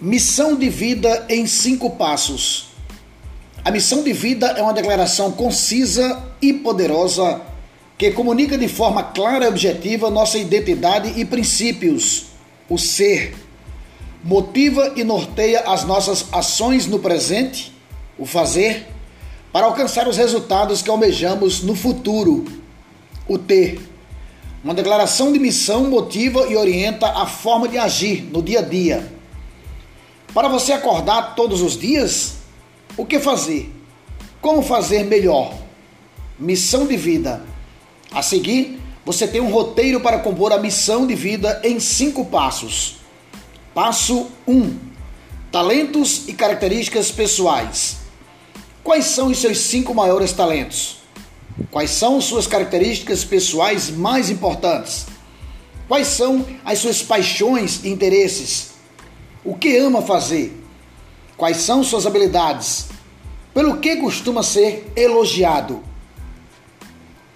Missão de vida em cinco passos. A missão de vida é uma declaração concisa e poderosa que comunica de forma clara e objetiva nossa identidade e princípios, o ser. Motiva e norteia as nossas ações no presente, o fazer, para alcançar os resultados que almejamos no futuro, o ter. Uma declaração de missão motiva e orienta a forma de agir no dia a dia para você acordar todos os dias, o que fazer? Como fazer melhor? Missão de vida. A seguir, você tem um roteiro para compor a missão de vida em cinco passos. Passo 1: um, Talentos e características pessoais. Quais são os seus cinco maiores talentos? Quais são suas características pessoais mais importantes? Quais são as suas paixões e interesses? O que ama fazer? Quais são suas habilidades? Pelo que costuma ser elogiado?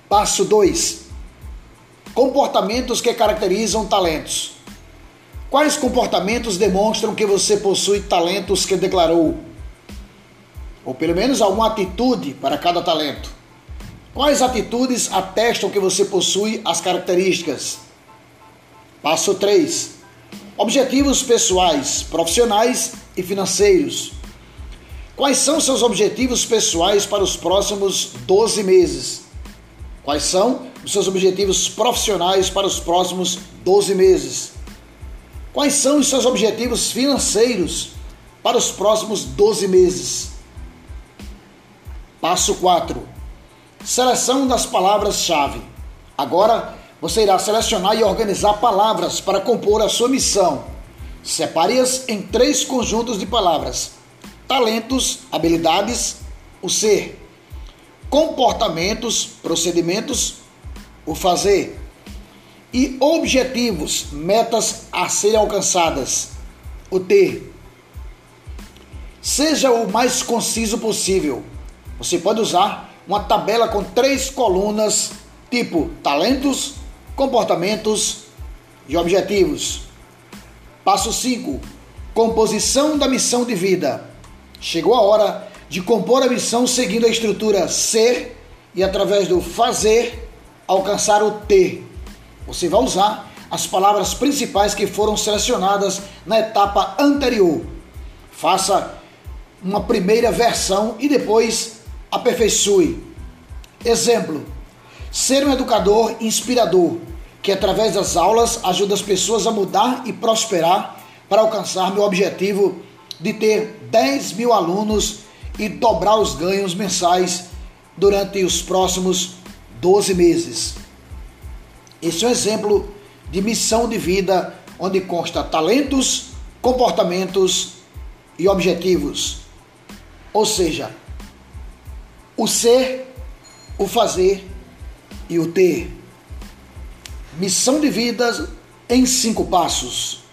Passo 2. Comportamentos que caracterizam talentos. Quais comportamentos demonstram que você possui talentos que declarou? Ou pelo menos alguma atitude para cada talento. Quais atitudes atestam que você possui as características? Passo 3 Objetivos pessoais, profissionais e financeiros. Quais são seus objetivos pessoais para os próximos 12 meses? Quais são os seus objetivos profissionais para os próximos 12 meses? Quais são os seus objetivos financeiros para os próximos 12 meses? Passo 4. Seleção das palavras-chave. Agora, você irá selecionar e organizar palavras para compor a sua missão. Separe-as em três conjuntos de palavras: talentos, habilidades, o ser, comportamentos, procedimentos, o fazer e objetivos, metas a serem alcançadas, o ter. Seja o mais conciso possível. Você pode usar uma tabela com três colunas, tipo talentos, comportamentos e objetivos. Passo 5. Composição da missão de vida. Chegou a hora de compor a missão seguindo a estrutura ser e através do fazer alcançar o ter. Você vai usar as palavras principais que foram selecionadas na etapa anterior. Faça uma primeira versão e depois aperfeiçoe. Exemplo: Ser um educador inspirador, que através das aulas ajuda as pessoas a mudar e prosperar para alcançar meu objetivo de ter 10 mil alunos e dobrar os ganhos mensais durante os próximos 12 meses. Esse é um exemplo de missão de vida onde consta talentos, comportamentos e objetivos. Ou seja, o ser, o fazer e o ter. Missão de vidas em cinco passos.